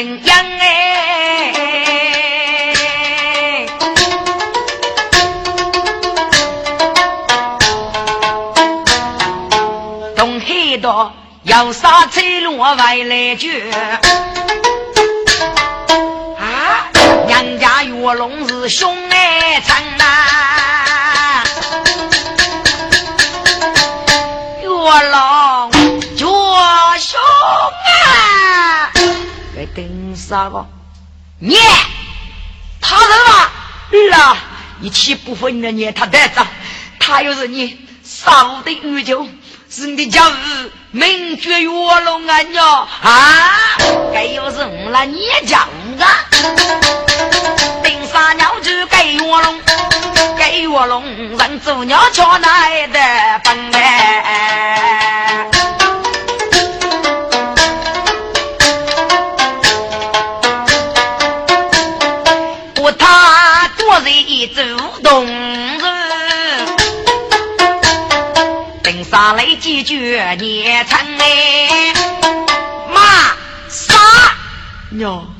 定阳哎，东海道要杀车路外来绝。娘家月龙是兄爱长啊，月龙啥个？你他人吗？啦，你岂不分了你他带着？他又是你杀我的女酒，是你的家务名绝月龙啊！你啊，该又是我了你家务啊！顶山鸟就给卧龙，给卧龙人做鸟瞧来的本来。顶上来几句念成哎，妈杀娘，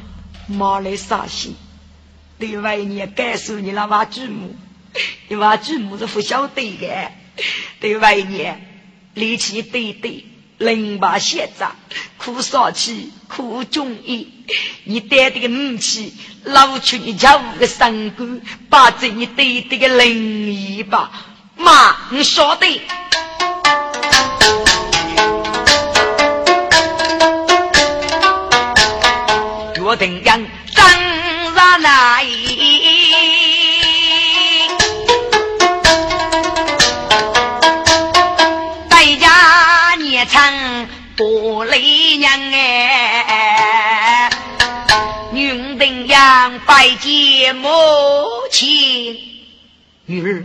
妈来杀心。对外你告诉你那娃祖母，你娃祖母是不晓得的。对外你力气对对，人把现在苦少气苦中医，你带这个武器，捞出你家五个三姑，把这你对这个灵异吧，妈，你晓得。拜见母亲。女儿，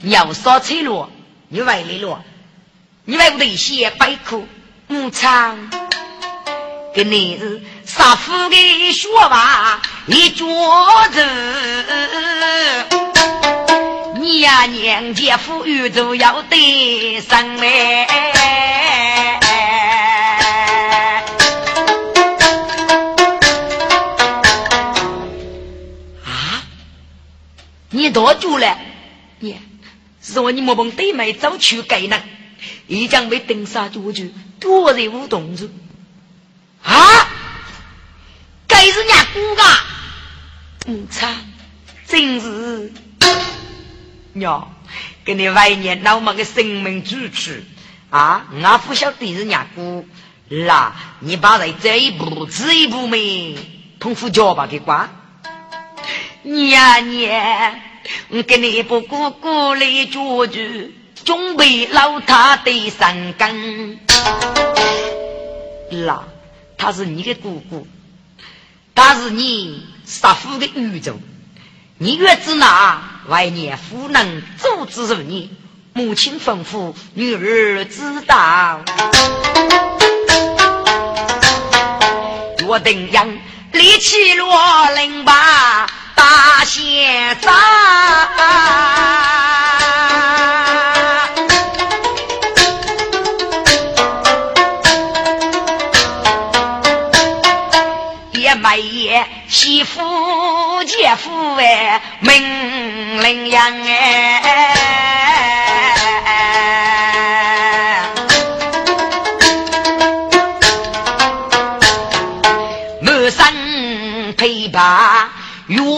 你要烧菜了，你外来了，你外屋的些白苦母亲，给你是杀父的说话。一桌子，你呀娘家富裕都要得上来。你多久了？你说你莫帮对妹早去改呢？一将被登杀多久？多人无动作。啊，该是人家姑噶。嗯，操！真是娘，给你外年老么个生命支持啊！我不晓得是伢姑，啦，你把人这一步这一步没碰夫脚吧给挂。娘娘，我给你不姑姑来做主，准备老他的三更。啦，他是你的姑姑。他是你杀父的宇宙，你越知那外年夫能阻止住你，母亲吩咐女儿知道。我定阳立起罗林把大仙扎。买爷媳妇姐夫哎，门铃响哎，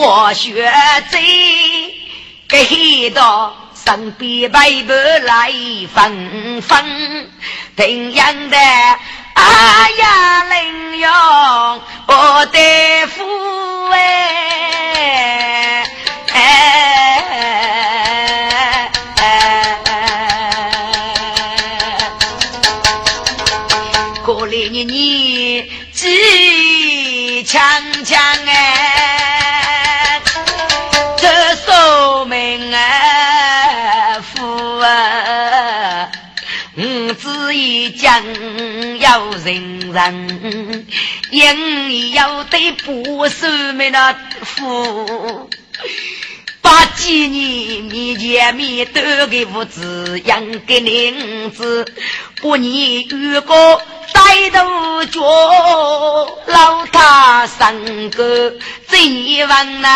我学醉，给到身边白白来风风，怎样的？哎呀，领用我的福哎哎哎！可怜你你几强强只一讲。要人人，因要对不是没那福，把几年面前面都给物资养给林子，不你如果在头角，老他三个贼王呐。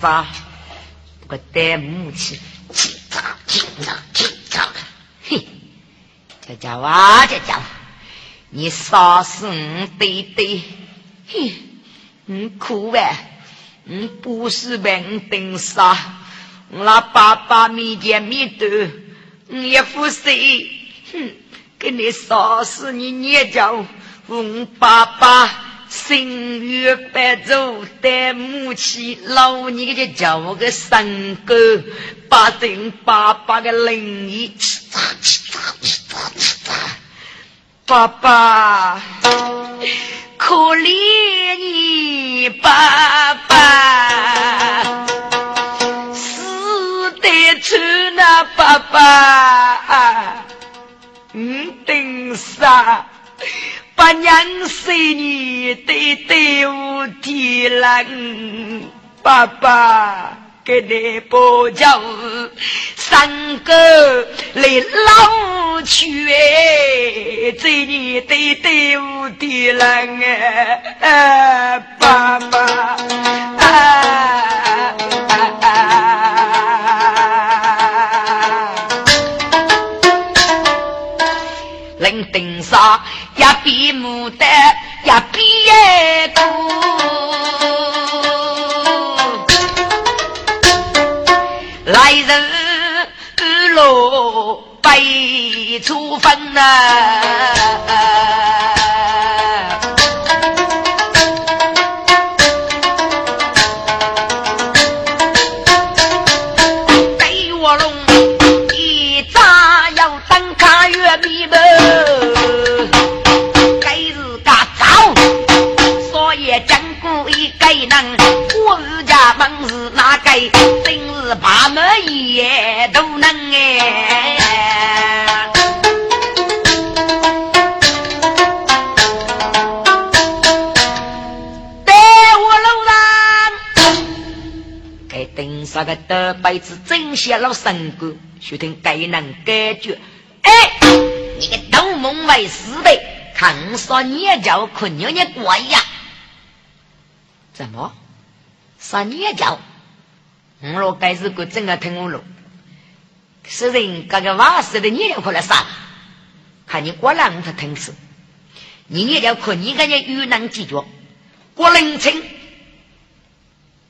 啥？个戴木器，紧张紧张紧张！嘿，这家伙这家伙，你杀死我弟弟！嘿，你哭呗？你不是被我盯杀？我那爸爸面前面对，我也不是。哼，给你杀死你娘家，我爸爸。心月白昼带母亲，老你就叫我个三哥，八正八八个灵异，爸爸，可怜你爸爸，死得出那爸爸，嗯，等啥？八娘生你对对无体了，爸爸给你保教，三个来老去哎，这你对对无体了哎，爸爸啊。顶上呀比牡丹呀比耶多。来日日落白初分呐、把门也都能哎！带我路上，该登上个大辈子真下老神官，须听该能感觉。哎，你个东梦为师的，看说你叫困牛你过呀？怎么？说你叫？我若该是个真个听我了，是人这个瓦斯的你也可来杀，看你过来我才听死。你也要看你个人遇难解决，过凌晨，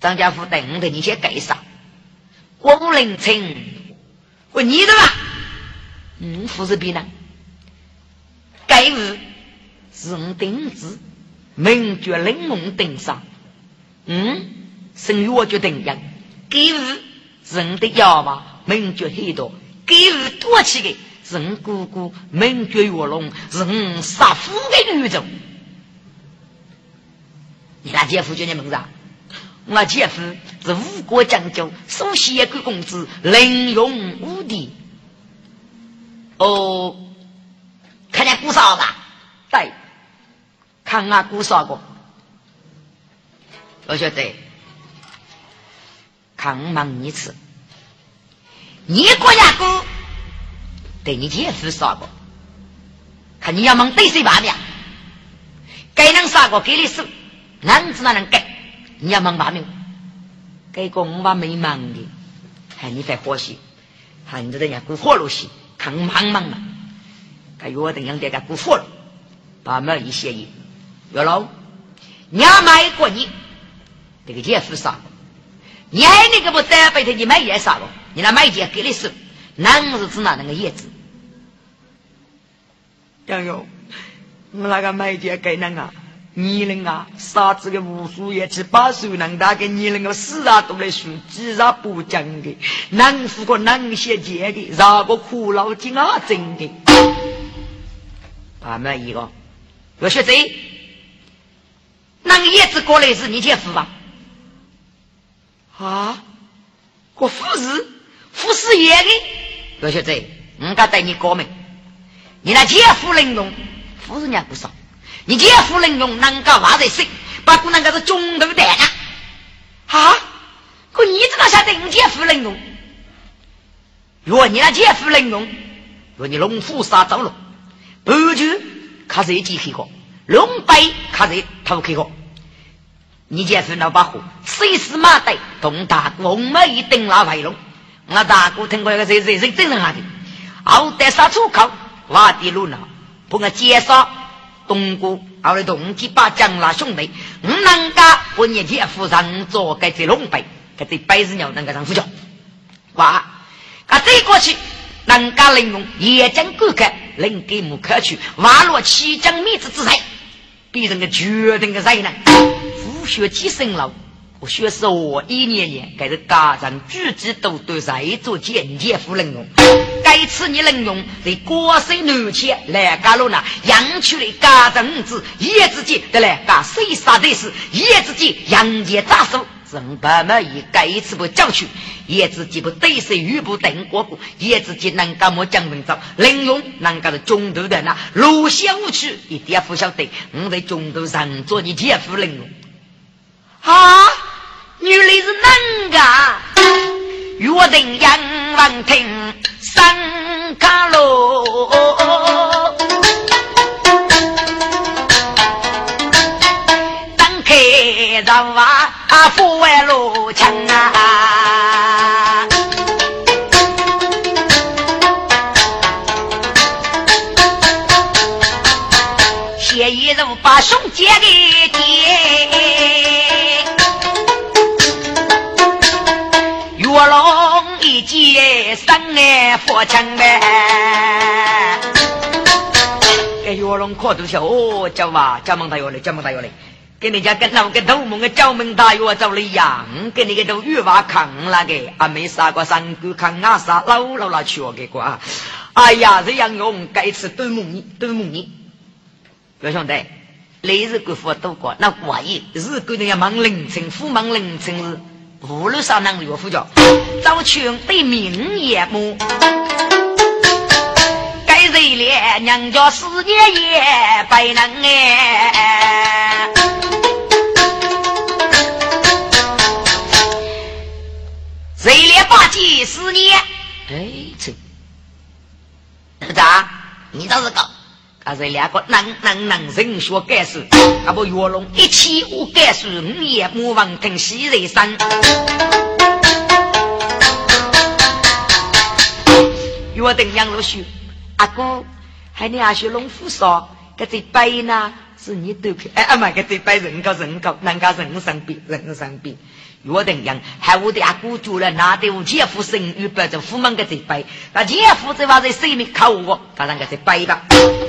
张家福等的你先盖上，过凌晨，我你的吧，嗯，富士比呢？盖物。是我定制，名绝冷梦顶上，嗯，生于我就顶样。给予人的腰嘛，名绝很多；给予多起的人姑姑，名绝月龙，人杀夫的女种。你那姐夫叫你名字？我姐夫是吴国将军，首席一个公子，凌勇无敌。哦，看见姑嫂吧？对，看俺姑嫂过。我晓得。看忙一次，你国家哥对你姐夫杀过，看你要忙对谁罢了？该能杀过给你手，男子哪能给？你要忙罢命，给个我把没忙的，看你在欢喜，看你这人家过活路些，看忙忙嘛，该约定样的个过活路，把门一协议，月老，娘买过你，这个姐夫杀。你还那个不单背头你买叶啥了？你那买件给的是，男是指哪那个叶子？杨勇，我那个买件给那个。你人啊，杀子个无数也七八岁能大个你人个四啊都来数，几啊不讲的，能富个能写钱的，啥个苦劳金啊真的。啊，没一个，要学这，那个叶子过来是你姐夫吧？啊，我夫是夫是爷的，罗小姐，我该带你过门，你那姐夫能用，夫人家不少。你姐夫能用能干话在身，把姑娘个是中头带啊！啊，可你怎么晓得你姐夫能用？若你那姐夫能用，若你龙虎杀走了，白驹看谁几黑个，龙背看谁头开个。你姐夫那把火，谁是马队同大哥红梅一顶拉回龙，我大哥听过一个谁谁谁真人下的，后得杀出口，挖地路呢，把我介绍。东姑，后来同几把将拉兄弟，五能家不年天夫上做该这龙背，该这白日鸟能够上呼叫，哇！啊，这过去，能家利用夜间观看，能给木可去，瓦落七将灭子之才，别人个决定个才能，虎血几生老。我学是我一年年，该是家长举止都对在做间接夫能用，该次你能用在国税南迁来干了呢？养出的家长子叶子姐得来干谁杀的是叶子姐杨家扎手，人白么一该次不讲去，叶子姐不对谁玉不等过过，叶子姐能干么讲文章，能用能干的中途的那路线无趣，一点不晓得，我在中途上做你姐夫能用啊。原来是能干，约定杨王庭三卡路，等开让娃富外路强啊！谢一人把兄姐给卧龙一接三年佛枪呗，给卧龙可多笑哦，叫嘛叫门大药嘞，叫门大药嘞，跟你家跟那个头蒙个叫门大药走了一样，跟你个都玉瓦扛那个，啊没杀过三姑扛啊杀老老老去我给过，哎呀这样用该吃都蒙你都蒙你，表兄弟，你日过佛都过，那万一日过人家忙凌晨，夫忙凌晨日。无论啥能岳父叫，早穷对明夜幕，该人了娘家四年也白能哎，谁连八几十年？哎，这咋？你倒是搞？还是两个能能能人学改书，啊不岳龙一起我改书，五也莫忘听西人生。岳定杨老师，阿哥还你阿学龙虎说，这这白呢是你都去，哎阿妈这这白人高人高，人家人生病人生病。约定样，还我的阿姑住了，拿的我姐夫生育不着，父母个在背，那姐夫这话在心里考我，他让个在背吧，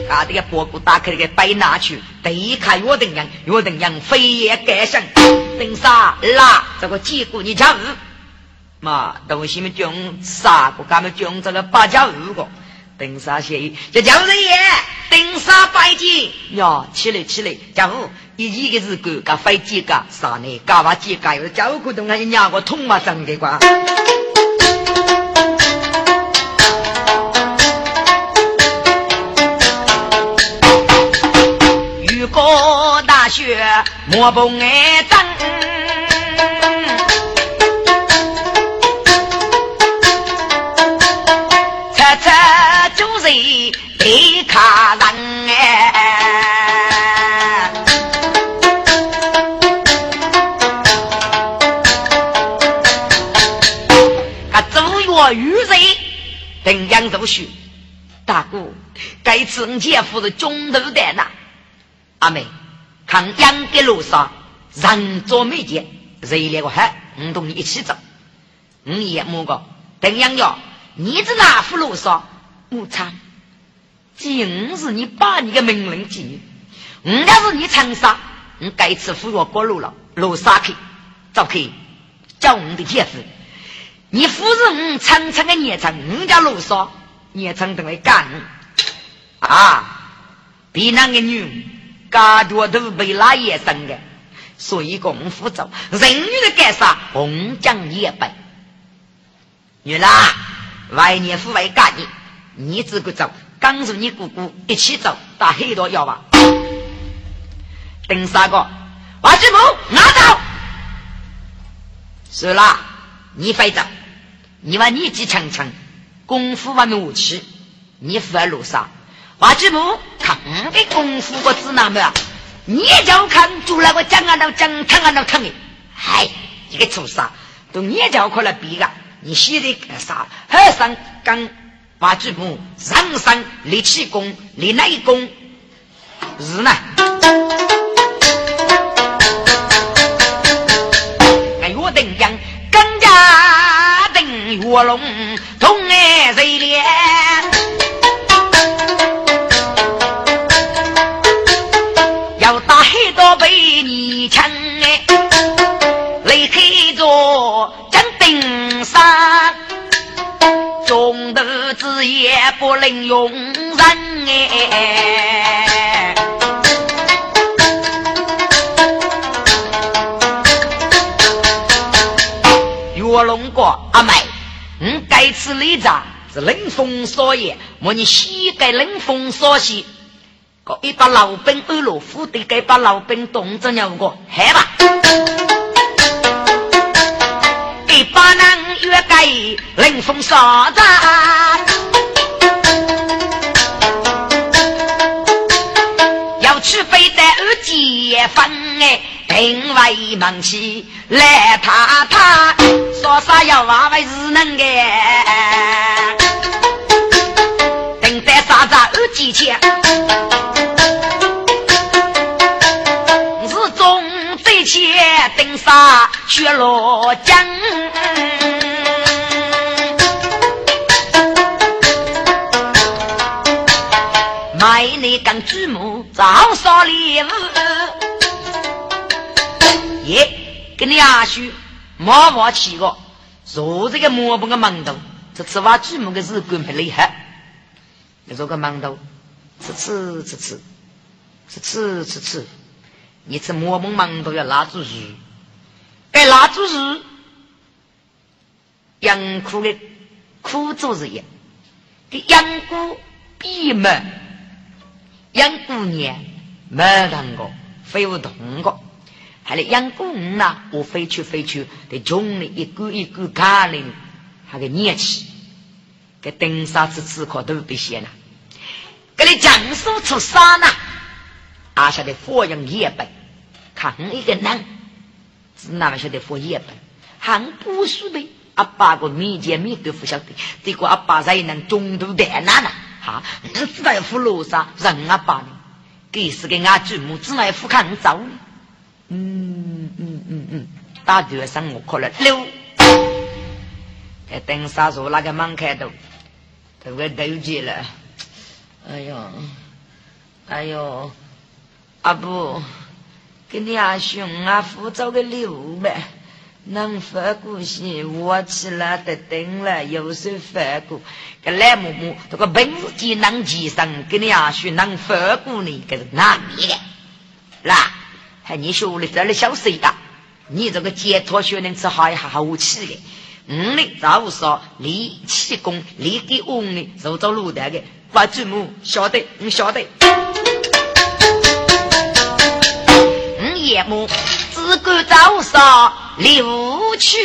把这个包裹打开，那个背拿去，第一看约定样，约定样飞也改生，等啥啦？这个结果你讲，嘛东西们讲啥个？咱们讲这个八家五个。登山协议，叫叫人爷登山拜见呀！起来起来，家伙，一一个是狗，噶飞机噶啥呢？噶把机噶有家伙可动啊！一两个痛嘛，真的瓜。雨过大雪莫不挨冻。定阳入雪。大哥，该次你姐夫是中途的呐。阿妹，看杨的路上人多没见，热烈个很。我同你一起走。你也摸个，等样要你这哪副路上？我操！今日你把你的命令记，我要是你长沙，我该次扶我过路了，路杀去，走去，叫我的姐夫，你扶着我长长的年长，我家路上年长等来干啊！比那个女，家多都被拉野生的，所以共扶走，人女的干啥？红将也白。女啦，外年夫外干你，你只顾走，跟着你姑姑一起走，打黑道要吧？等三个，王志谋拿走。是啦，你快走，你把年纪长长，功夫还没武器，你扶在路上。王志谋看的功夫个指南么？你叫看住那个讲啊那讲，疼啊那疼的，嗨，一个畜生，都你叫过来比个。你写的干啥？和尚刚挖巨木，上山立气功，立内功，是呢？哎，岳定江更加卧龙，同爱谁怜？要打黑道被你抢哎，离开着。顶山，中头子也不能用人哎。岳龙哥阿妹，你该吃里子是冷风所言，莫你膝盖冷风所袭。个一把老兵二路虎的，该把老兵动着两个，害吧。一把南越改冷风沙子，要去非得二结婚哎，定位忙起来他他说啥要娃娃是能个，等待啥子二几钱？且登沙雪落江，买那根竹木早烧礼物。跟你阿叔毛毛起个，坐这个磨不个馒头，这吃挖竹木的日官不厉害。你做个馒头，吃吃吃吃，吃吃吃吃。你吃馍馍馒头要拉住日，该拉住日，养苦的苦做日业，给养姑闭门，养姑娘没当过，非不同过，还来养姑呢？我飞去飞去，得穷的一个一个干的，还给念起，给登山吃吃可都不行了，给你讲述出啥呢？阿晓得佛养一百，看一个人，只哪么晓得佛一百，还不输的阿爸个面前面都不晓得，这个阿爸才能中途带哪呢？哈，你知道要扶罗刹让阿爸呢？给是给俺祖母只来扶看走呢？嗯嗯嗯嗯，打头上我可了溜，在登山说那个门开头，都给斗起了，哎呦，哎呦。阿布，给你阿兄阿父找个礼物呗，能发过去，我起来得等了，有时发过，个赖木木，这个本地能机上，给你阿兄能发过呢，这是哪里的？啦，还你学的这里小谁的？你这个解脱学能吃好一下好气的，嗯呢，早说立气功，立给我呢，走走路的个，把祖母晓得，你晓得。嗯夜幕，只管早上六去，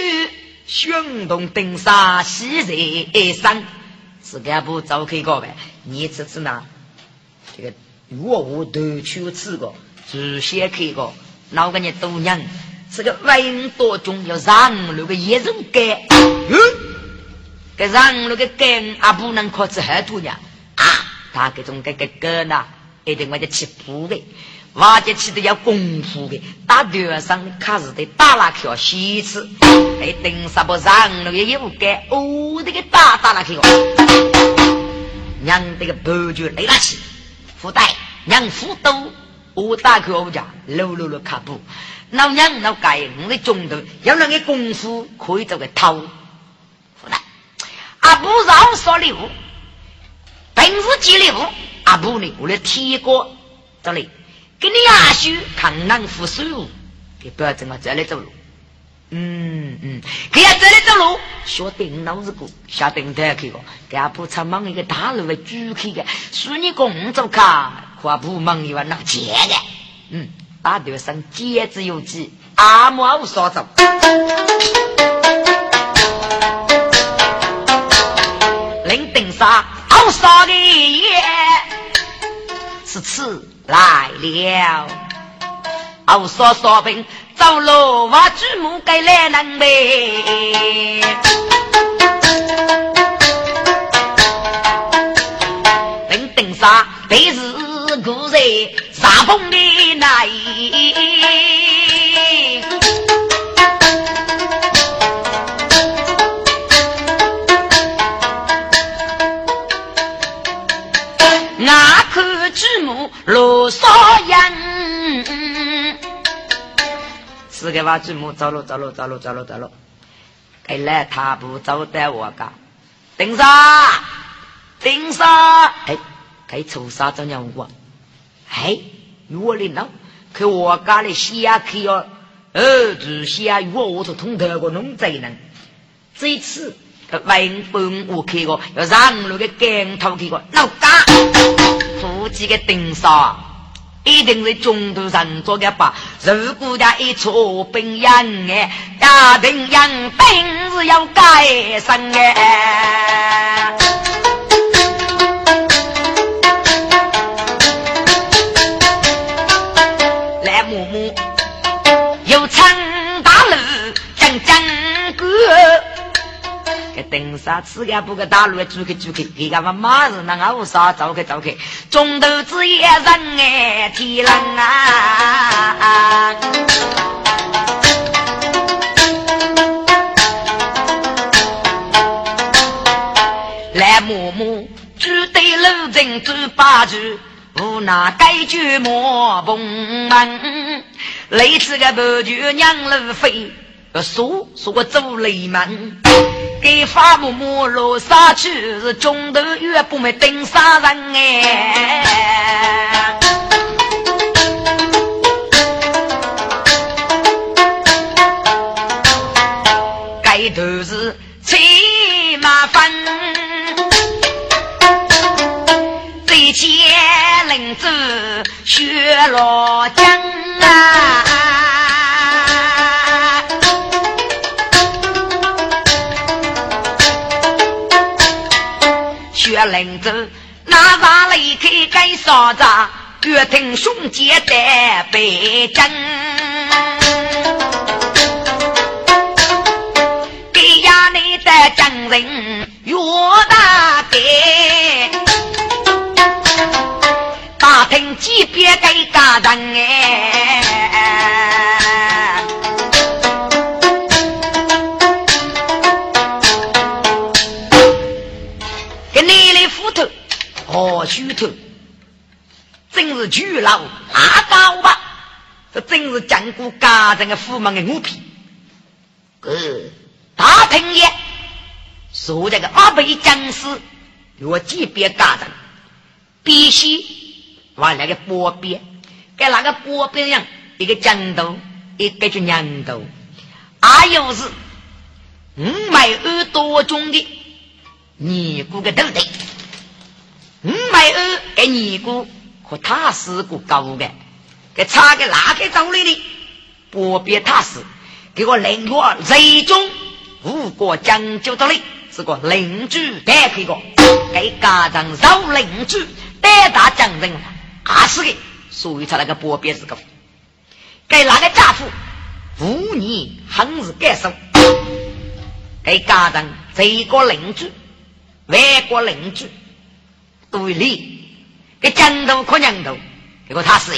胸动登山喜人生。自个不早开个呗？你这次呢？这个我我都去吃过，只先开个，哪个你都娘？这个文多中要让那个野人干，嗯，给让那个干啊不能靠吃很多呢啊！他这种这个干呢，一定我就起步的，挖掘起的要功夫的，打头上卡是得打那条西子，哎，等啥不上路也有干，哦，这个打打那条，让这个白酒来拉起，福袋让福都，我打开我家，搂搂搂卡布，老娘老盖，我的中头要那个功夫可以做个偷，福袋，阿不让说礼物，本事积礼物。阿布呢？我来提过这里，给你阿叔看南扶手，你不要这么这里走路。嗯嗯，给他这里走路，学顶脑子过，下顶台去个，给阿布才忙一个大路的主去的，说你工作卡，可阿布忙一碗拿钱的。嗯，阿头上节制有几，阿木阿说走。林顶上好少的耶。此次来了，哦，说说平走路挖举木该来能呗。等等啥？得是古人啥风的来？罗少阳，四个娃子母走路走路走路走路走路，该来他不走带我噶，顶上顶上，哎，该抽啥子鸟我？哎，我的脑，可我家里下去要儿子下我我都通透个弄贼人，这次。文本我看过，要上路的镜头看过，老家夫妻的顶上一定是中途上做的吧？如果他一错兵养哎，家庭养本是要改善哎。登山吃个不个大路走开走开，给个嘛马是那个啥走开走开，中头子一人哎，天冷啊！来默默只对路人走八句，无奈该句莫碰门，累死个不就娘路飞，说说个走雷门。给发木木落沙去，是中头月不没顶杀人哎。走，那把离开该啥子？越听兄弟的北征，给衙内的将人越大的，打听级别该家人哎。哦，虚头，真是巨老阿高吧？这真是江古家人的父门的五皮。呃，大平爷，说这个阿北将士，我级别家人，必须往那个波边，跟那个波边样，一个江头，一个就娘头，还有是五百二多种的，你估个头对。五百二给尼姑和他是个高的，给差个哪个道理的？不别他是给我领我最终无国讲究的嘞，是个邻居带开个，给家长绕邻居带大将人，还是的，所以他那个波别是个，给哪个家父五年很是感受，给家长这个邻居外国邻居。对立，给江头可娘头，结果他是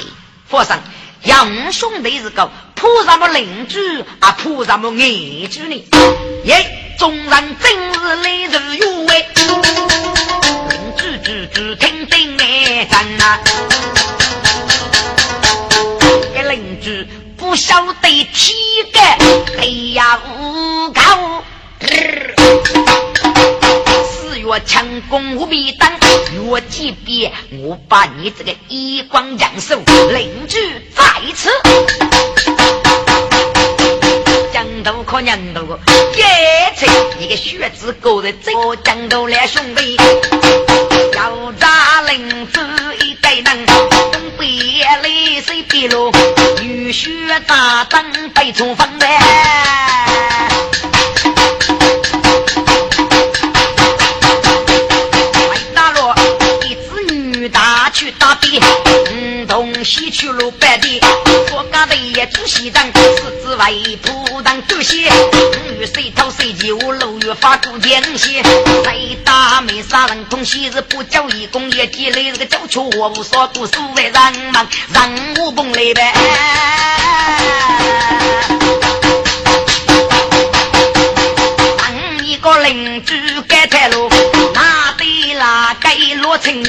佛上杨兄弟是个菩萨么邻居啊，菩萨么邻居呢？耶，众人真是来日有为，邻居居居听听哎，真啊！给邻居不晓得体格，哎呀，无高。我强攻无比当，越级别我把你这个一光阳寿领住在此。江头可娘头，耶切一个血字勾在这个江头来兄弟，要扎领子一个人，东北泪水滴落，雨雪大当被冲锋来。打的，嗯，东西去路白的，我家的也住西藏，四子外铺当主席，女谁偷谁鸡，我六月发过奸细，再打没杀人，东西是不交义工业积累这个交出我无所不所为人忙，人无崩来呗。当一个邻居改财路，哪得拉该落成？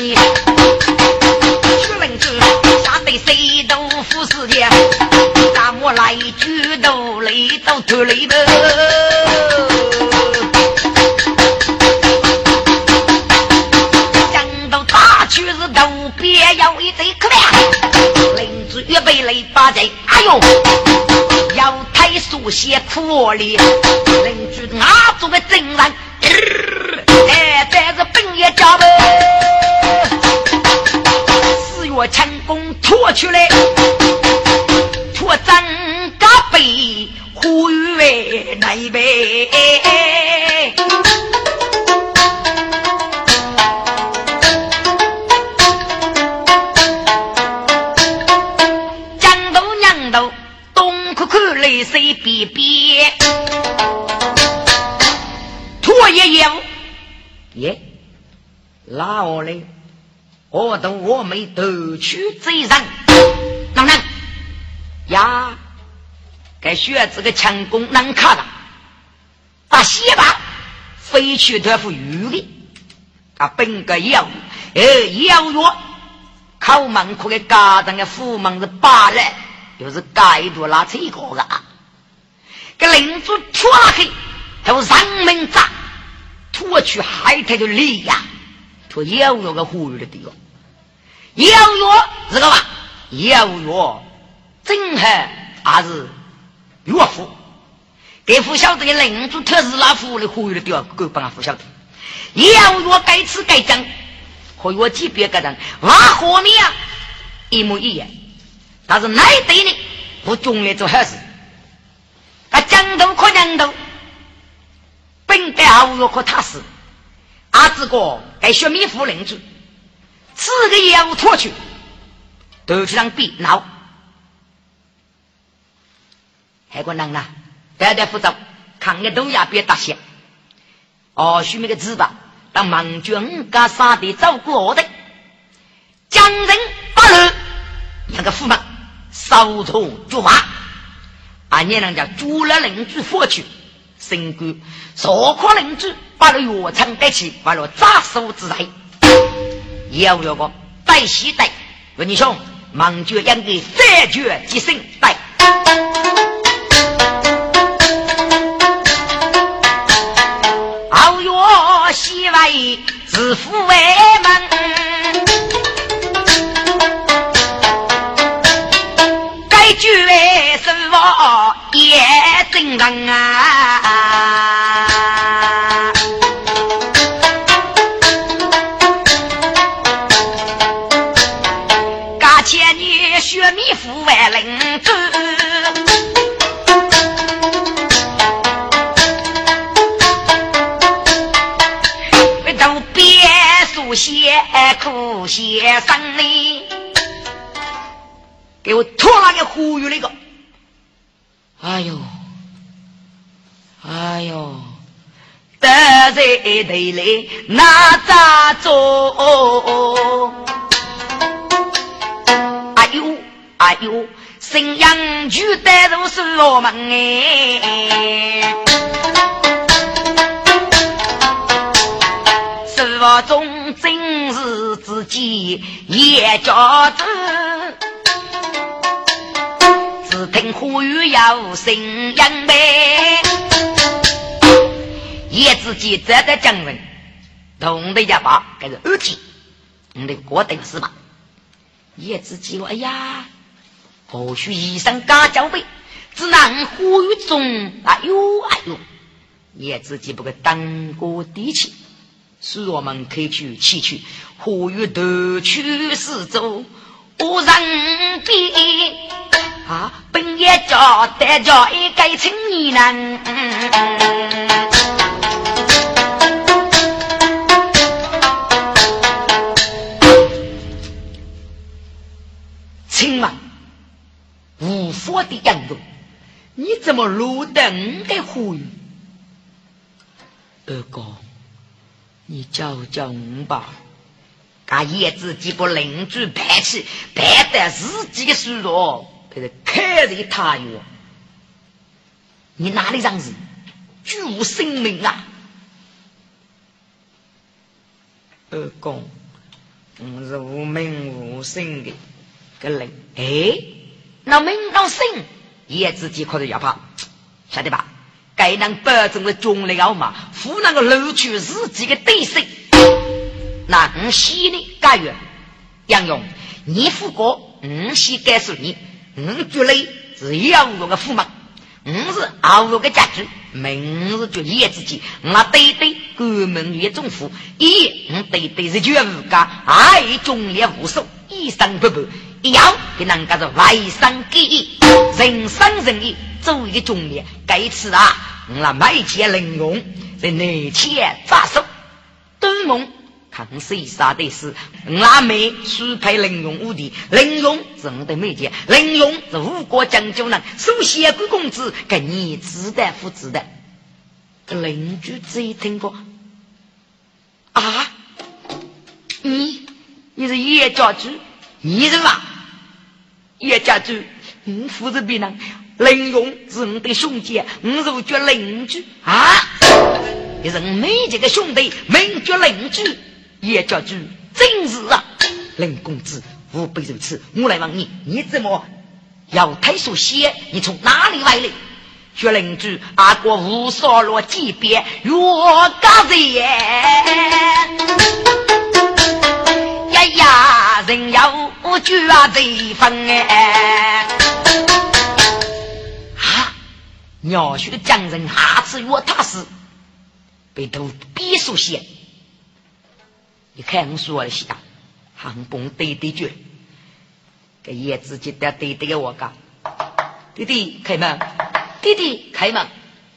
把贼，哎呦，要太书写苦力，邻居阿做个真学这个强攻难卡的，把西吧飞去托付鱼的，啊，本个要呃要约考门口的家长的父母是八人，又是盖住拉车个的啊，给领主脱黑，都上门砸，脱去海滩的力呀。说要约个呼吁的地方，要约这个吧，要约正还还是岳父，给父晓得的领主特是那父的呼吁的地方，够帮父晓得。要约该吃该讲，和我级别个人挖和面一模一样，但是哪对呢？不中来做好事，他讲头可讲头，本该好约可踏实。阿志哥，该学米夫领主，此个业务脱去，都去让比闹，还个人呐，代代负责，抗日东亚别大些。哦，许那个字吧，当盟军干啥的照顾我的，江人八路，那个驸马，扫除竹马，啊，你人家朱了领主佛去。身官，少可邻居把了药厂带起，把了扎手之财，要有个带西带，问你兄，盟军应该三绝即生带，西外自负为门，该绝什么也正当啊！嘎前女学米夫万人子，苦写生呢，给我拖那个呼吁那个，哎呦！哎呦，得罪得来那咋做？哎呦，哎呦，沈阳就带入是老门哎，师傅中己也叫子，只听呼吁要新阳呗，也自己站在江人，同的家把这是二弟，你得过等是吧？也自己说，哎呀。或许衣裳加交杯，只能呼吁中。哎呦哎呦，也自己不给当过地气，使我们可以去祈去，呼吁夺取四周无人比啊！本也叫得叫一个青年人。我的杨勇，你怎么路灯的呼吁？二哥，你教教我吧。他叶子既不邻居排气，排得自己的输入，可是开在他哟。你哪里让人居无生命啊？二公，我是无名无姓的个人，哎。那名当姓，也自己可能要怕，晓得吧？该能保证的军力傲嘛，不能够露出自己的底色。那我西呢？甘愿杨勇，你父哥，我西告诉你，我绝对是要我的父母，我是傲我的家主，明日就业自己，我对对国门越忠夫，一我对对是绝无家，二忠烈无数，一生不败。一样给人家是外甥给义，人生人义，做一个忠烈。该次啊，我那买钱玲珑，在内钱扎手，东梦看谁杀的是我那妹许配玲珑无敌，玲珑是我的妹姐，玲珑是吴国将军人，首先贵公子跟你自带父子的。邻居只一听过。啊，你？你是叶家驹，你是吧？叶家主，我父子别人，林勇是我的兄弟，我如叫邻居啊！你是我每这个兄弟，名叫邻居。叶家主，真是啊！林公子，无非如此。我来问你，你怎么要太熟悉？你从哪里来的？说邻居，阿哥无所落几遍，若高人。呀呀，人要。我举啊这份哎，鸟叔的将人下次约他时，被都别说些。你看我说的下，韩崩对对句，给叶子记得对对给我讲。弟弟开门，弟弟开门，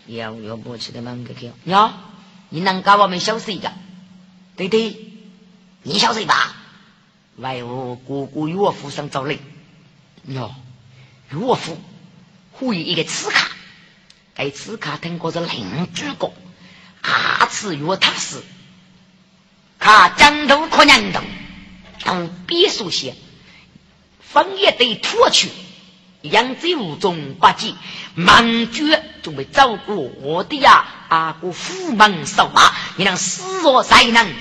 要要不去的门给开。娘，你能给我们小息的？弟弟，你小息吧。外屋姑姑岳父上找人，哟，岳父会一个刺卡，该刺卡听过是邻居过，下次约他时，他江头可娘头，当别墅些，分一堆脱去，扬州无中八戒，满绝准备照顾我的呀，阿哥虎门守马，你让死若才能，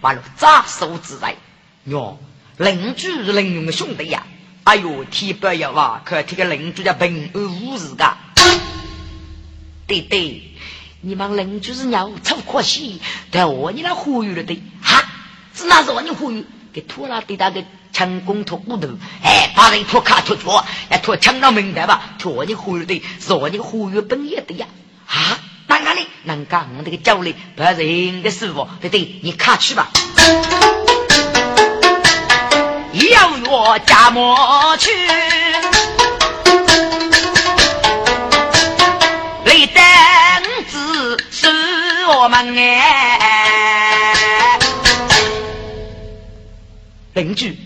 完了扎手之在，哟。邻居是邻用的兄弟呀！哎呦，天不要哇！可这个邻居叫平安无事噶。对对，你们邻居是鸟臭可惜，但我你那忽悠了的哈？是哪是我你忽悠？给拖拉的那个强攻拖骨头，哎，把人拖卡拖脚，哎，拖抢到明白吧？拖你忽悠的，是我你忽悠本业的呀！啊，哪哪里？能干我这个教练不是人的师傅，对对，你卡去吧。要约家莫去，我们哎，邻居，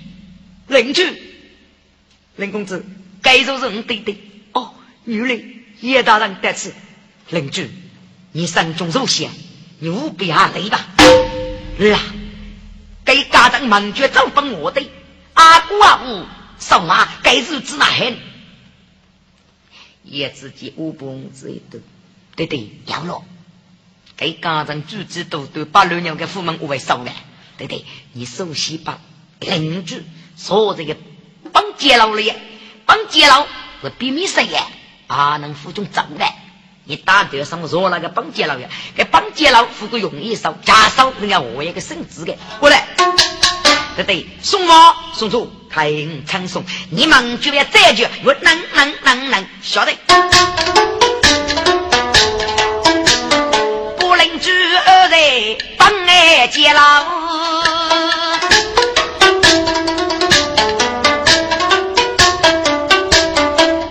邻居，林公子，该做人对对哦，原来叶大人得此，邻居，你身中受险，你务必下来吧。啊，给家长忙绝走分我的。阿姑阿母扫马该日子哪狠？也自己五蹦子一斗，对对，要了。给家长组织都都把老娘给父母为收了，对对，你首先把邻居说这个绑街佬的，绑街佬是比米生也，啊能负重走的。你打得上说那个帮街佬呀？给帮街佬富个容易少，加少人家我一个升职的，过来。对对，送我送出开唱送，你们就要这句，我能能能能晓得。二在帮爱接老，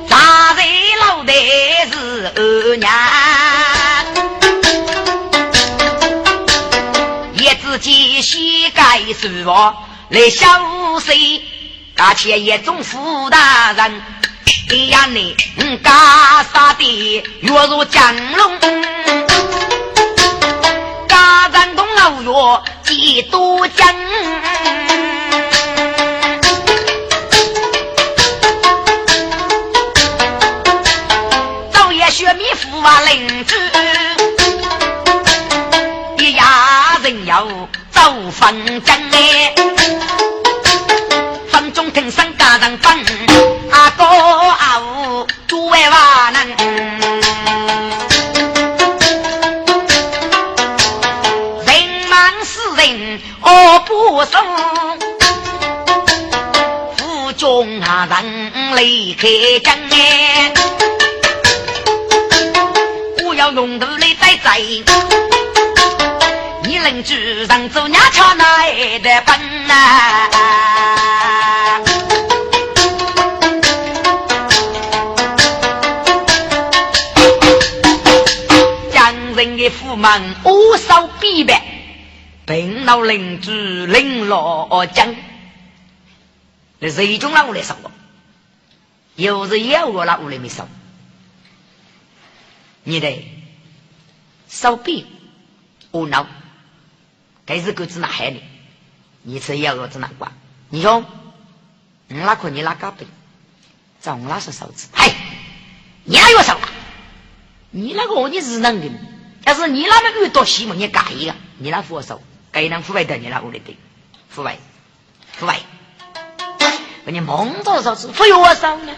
大在老的是二娘，也自己膝盖是我。来小谁？大且一种富大人，哎呀你，家杀的月如江龙，几多江，早夜学米夫啊邻居，一家人要走风筝哎。听声家人分，阿哥阿五诸位人离开江哎，我要弄得你在在，你邻居上走伢瞧那的奔呐。人的父母无少逼迫，病老邻居领老将，那谁中那屋里烧过？有是有个那屋里没烧，你得烧逼无脑，该是狗子哪害你？你吃药我子哪管？你说，你哪可你哪嘎背？找我那是烧子？嗨，你哪有烧？你那个你是能的？但是你那个遇到西门，你改一个，你那扶手，改一副外的，你那屋里的扶外，扶外，给你蒙多少次，扶我手呢？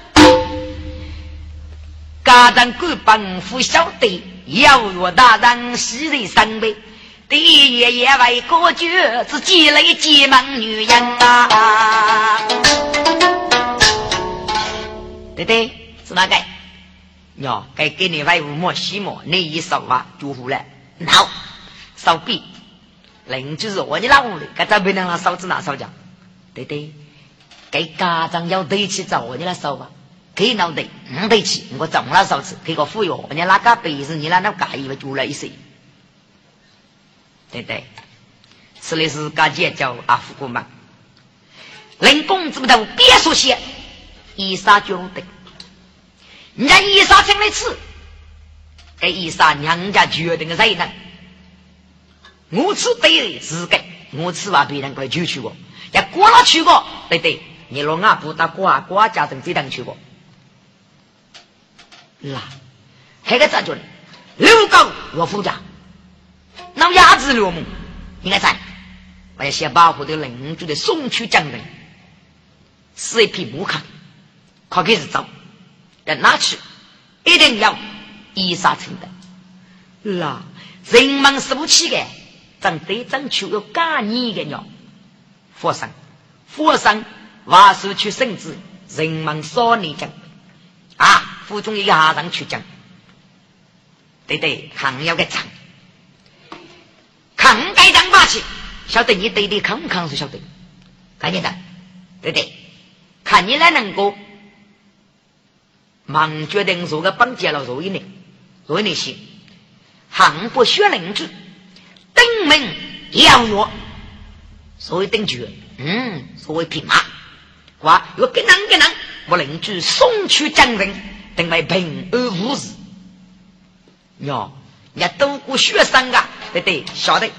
家长官帮扶晓得，邀约大人喜人三杯，第一夜夜为歌剧，是积累几门女人啊！对对，是哪个？哟，该给你外屋莫洗莫，你一烧啊就糊了。好，烧笔，邻居是我你老屋的，该咋不能让烧子拿烧家？对对，该家长要对起找我你来烧吧，给脑袋唔对起，我怎么了烧子？给个富有，你那个辈子你那那干一个就了一岁，对对，此类是家姐叫阿福姑嘛，人公子都别说些，一杀就得。人家伊莎请来吃，给伊莎娘家决定的谁呢？我吃对是个，我吃完别人过来就去过，也过了去过，对对，你老阿不打瓜瓜家等这等去过，啦，还个咋叫呢？刘高我夫家，老鸭子刘梦，应该在，我要先保护的邻居的送去江人，是一匹木卡，可开始走。在哪去？一定要依杀承担。那人们受气的，争对争取要干你的鸟。佛山，佛山，瓦手去圣旨，人们少你讲。啊！府中一个下人去讲，对对，扛要个长，扛该长霸气，晓得你对对扛不扛是晓得，看见的，对对，看你来能够。忙决定做个绑架了，做一年，做一年行，行不学邻居，登门邀约，所谓登局，嗯，所谓匹马，哇，要给人给人，我邻居送去江人，等为平安无事。哟，也都过学生啊，对对，晓得。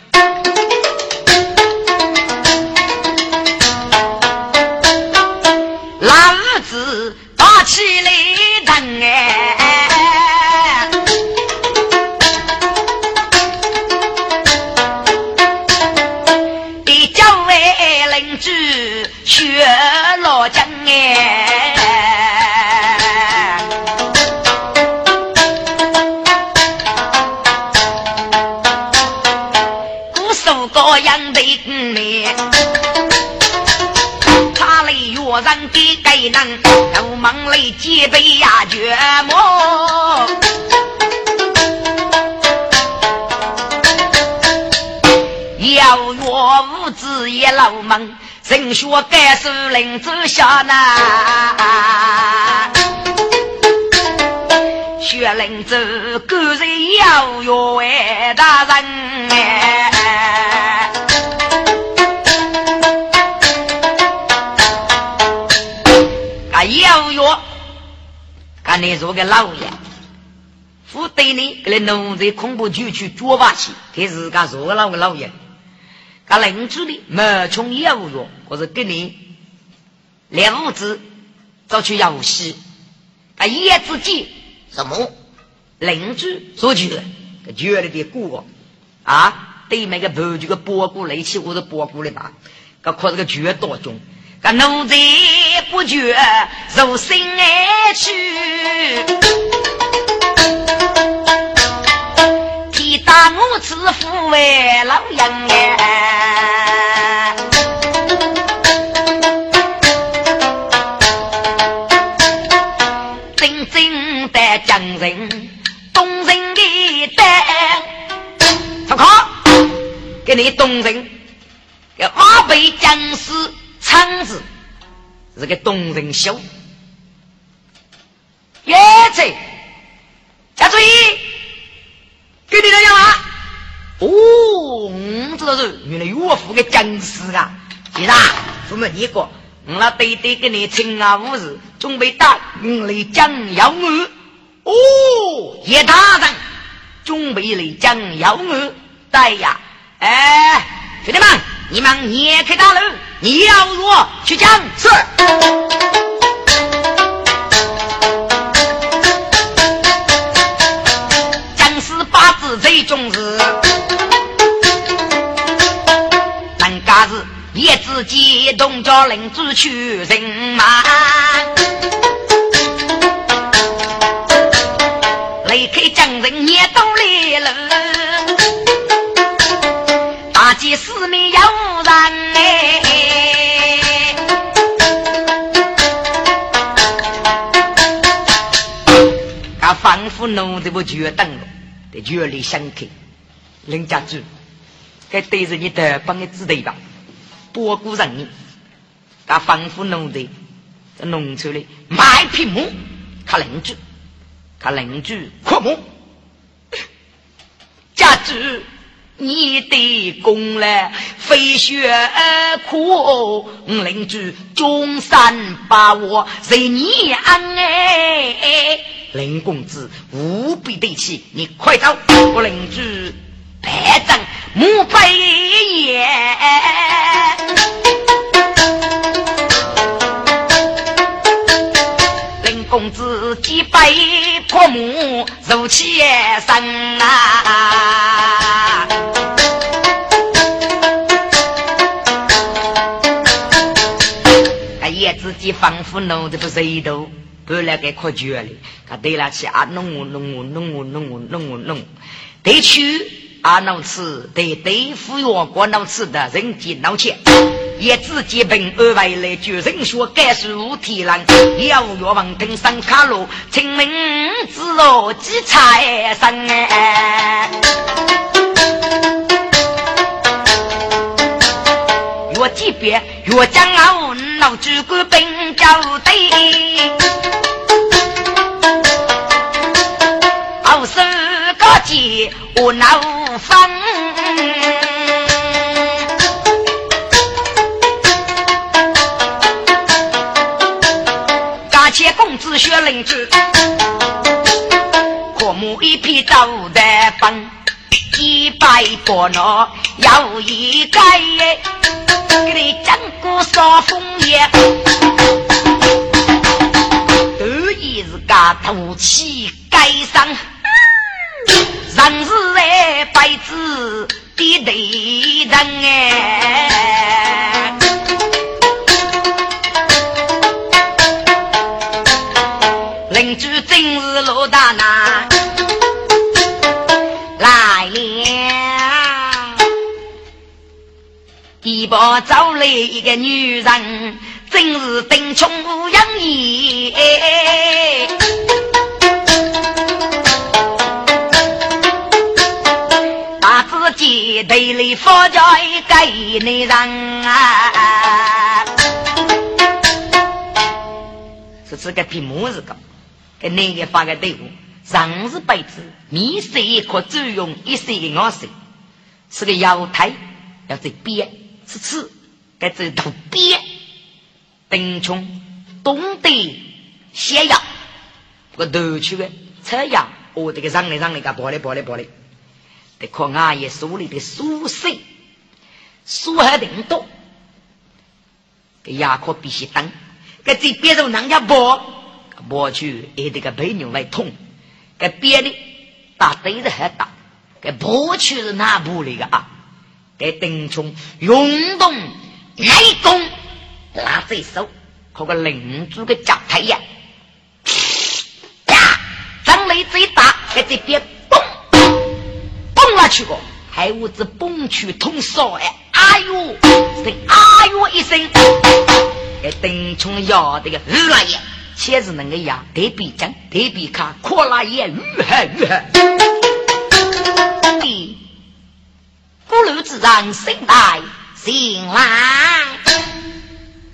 老子打起来等哎，一叫为邻居学老将哎。人给给能，都忙来几杯呀绝莫。要约五子也老忙，人说该是林子下呐。学林子，个人要约大人哎。要约，看你做个老爷，府对你给那奴才恐怖就去捉把去，给自家做个老个老爷。他邻居的没穷要约，或者给你两父子找去游戏，他也自己什么邻居说去了，觉得的过啊，对面个婆就个波过来去，或者波过来吧，他靠这个绝多中。个奴才不觉入心而去，提打我此父为老杨哎，真正的将人，动人的胆，参考给你动人，要马背将士。厂子是个动人秀，叶子，加注意，给你这样啊！哦，我知道是原来岳父的僵尸啊！先生，这么一个，我那对对给你请啊五日，准备打你来将要我。哦，叶大人，准备来将要我。对呀，哎，兄弟们，你们也开大路。你要我去讲是，八字最重视，人家是叶子激动叫领主去人马，离开将人也都来了，大街四面有人哎。仿佛弄得不觉灯了，得绝里相看。林家主，该对着你的帮你指对吧？不顾人，他仿佛弄得在农村里卖匹马，看邻居，看邻居阔马。家主，你的功来飞雪苦，邻居中山把我随你安哎。林公子无比对气，你快走！我邻居白丈母白眼，林公子几百破木如起身啊！叶子鸡仿佛弄得不谁都。后来给可绝了，他对了起啊，弄我弄我弄我弄我弄我弄，得去啊弄吃，得对付我国弄吃的人间闹钱，也自己本二外来就人说该是无体人，要要往登山卡路，清明之肉几财神。哎，越级别越将傲，老主管本交对。我闹翻，感谢公子学邻居，阔木一匹走得奔，一百多诺要一盖，给你讲个啥风言。把土气盖上，人是来白纸的对人哎。邻居真是罗大拿来了，一把找来一个女人。真是丁穷无养意，队里发家一个女人啊！是这个屏幕是个，给那个发个队伍，上是辈子，你色一颗足用一色的我色，是个腰胎，要在边，是吃，该在头边。丁琼东得咸阳，我头去的车呀，我这个让来让来个跑来跑来跑来，得靠阿爷手里的书生，书还挺多，给牙科必须等，给这边头人家跑，跑去也得个陪牛来痛，给别的打对子还打，给跑去是哪部里个啊？给丁冲运动内功。拿这手，和个领主的脚台呀，呀，张雷最大，给这边去过，还我这蹦去通烧哎，哎呦，声哎呦一声，哎邓冲咬这个日来也，且是那个牙对比讲，对比卡，扩拉也愈害愈害。不如自然醒来，醒来。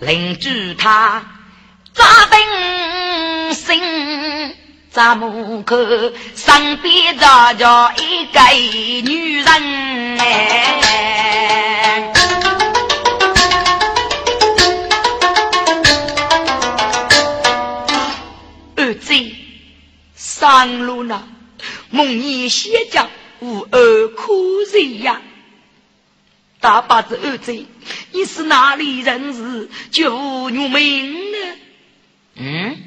邻居他扎定心，在门口身边站着一个女人哎，儿子上路了，梦你先讲无儿可人呀。大把子儿子，你是哪里人士？救女命呢？嗯，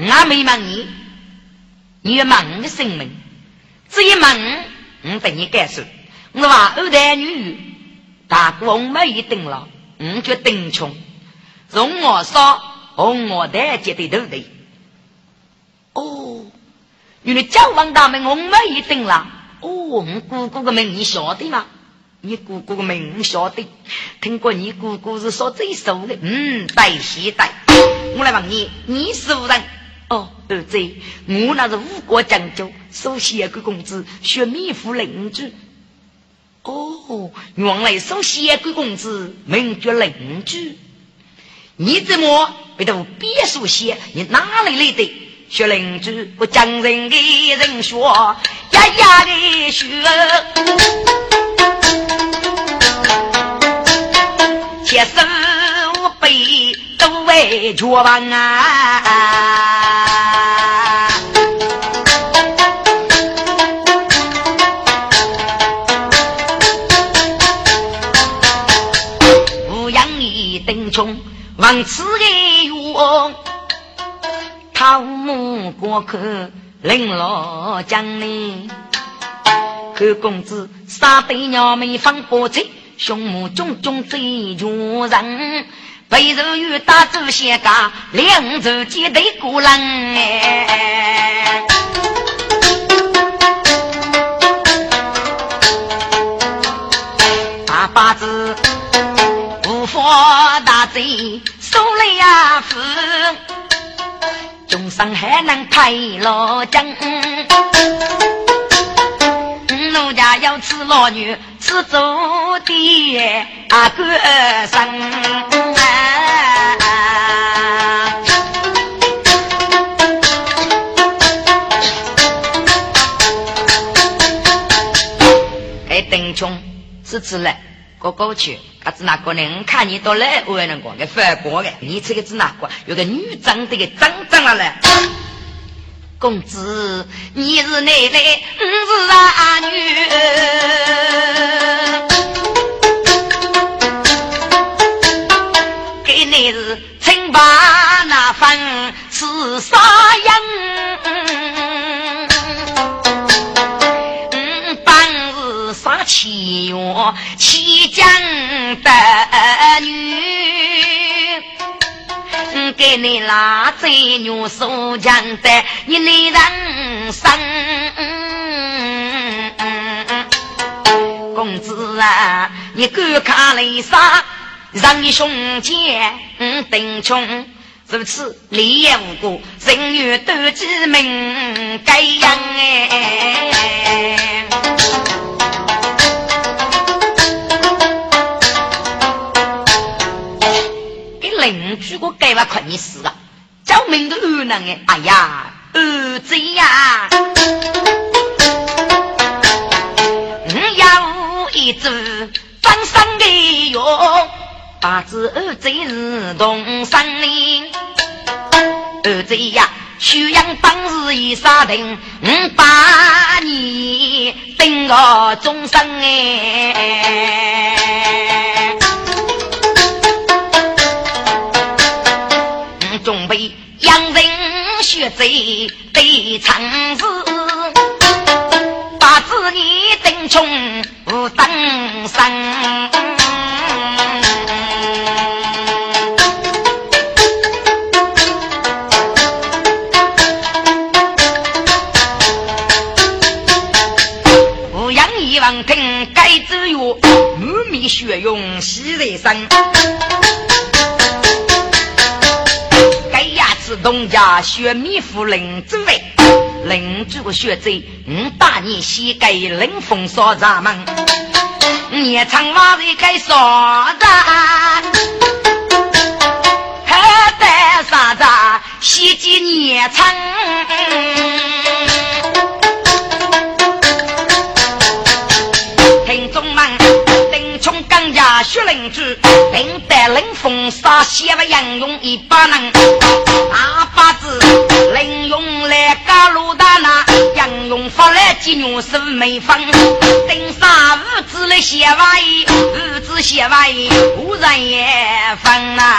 我没问你，你要问我的姓名，这一问，我等你解释。我话二代女，大哥我没一定了，我就顶穷。从我说，红我的接的头的。哦，原来交往大门我没一定了。哦，我姑姑的名你晓得吗？你姑姑的名晓得，听过你姑姑是说最熟的，嗯，对，是对。我来问你，你是何人？儿子，我那是五国将军，收县官公子，学米夫邻居。哦，原来收县官公子，名叫邻居。你怎么被读别墅县？你哪里来的？学邻居，我江人的人学，呀呀的学。切手背都为绝望啊！穷，望此个冤，桃木过客零落江里。看公子杀对鸟没放火柴。胸目炯炯最绝人，背手与大周先家，两手结对孤人。大把子无法大贼，呀斧，终生还能派老将。奴家要吃老女。是祖的阿哥生，哎，邓琼是吃了，哥哥去，他是哪个呢？我看你到来，我能讲给反过的，你这个是哪个？有个女长的给长长了嘞。公子，你是奶奶，我是阿女。给你是清白那份此杀七月七将的女，给你拉贼女收将的，你内人生。公子啊，你敢看雷杀？让你兄姐顶穷，如此立业无辜，人欲斗鸡鸣，该样哎。邻居个给我看你死啊！叫命都恶能哎！哎呀，儿子呀，我要一只张生的哟。八字儿子是同生哩，儿子呀，修养当时已杀定，五八年定我终生哎，准备养人学贼得长子，八字你定穷无当生。听该子哟，满面血涌喜人生。东家学米夫林之位，邻居个学贼，五大年膝盖冷风扫闸门，夜长瓦里该扫闸，还得啥子？袭击夜长。血淋珠，顶戴冷风沙，写了杨勇一把人，大法子林勇来加鲁达那，杨勇发来几牛是没分，顶上五子来写玩意，五子写玩意，无人也分呐。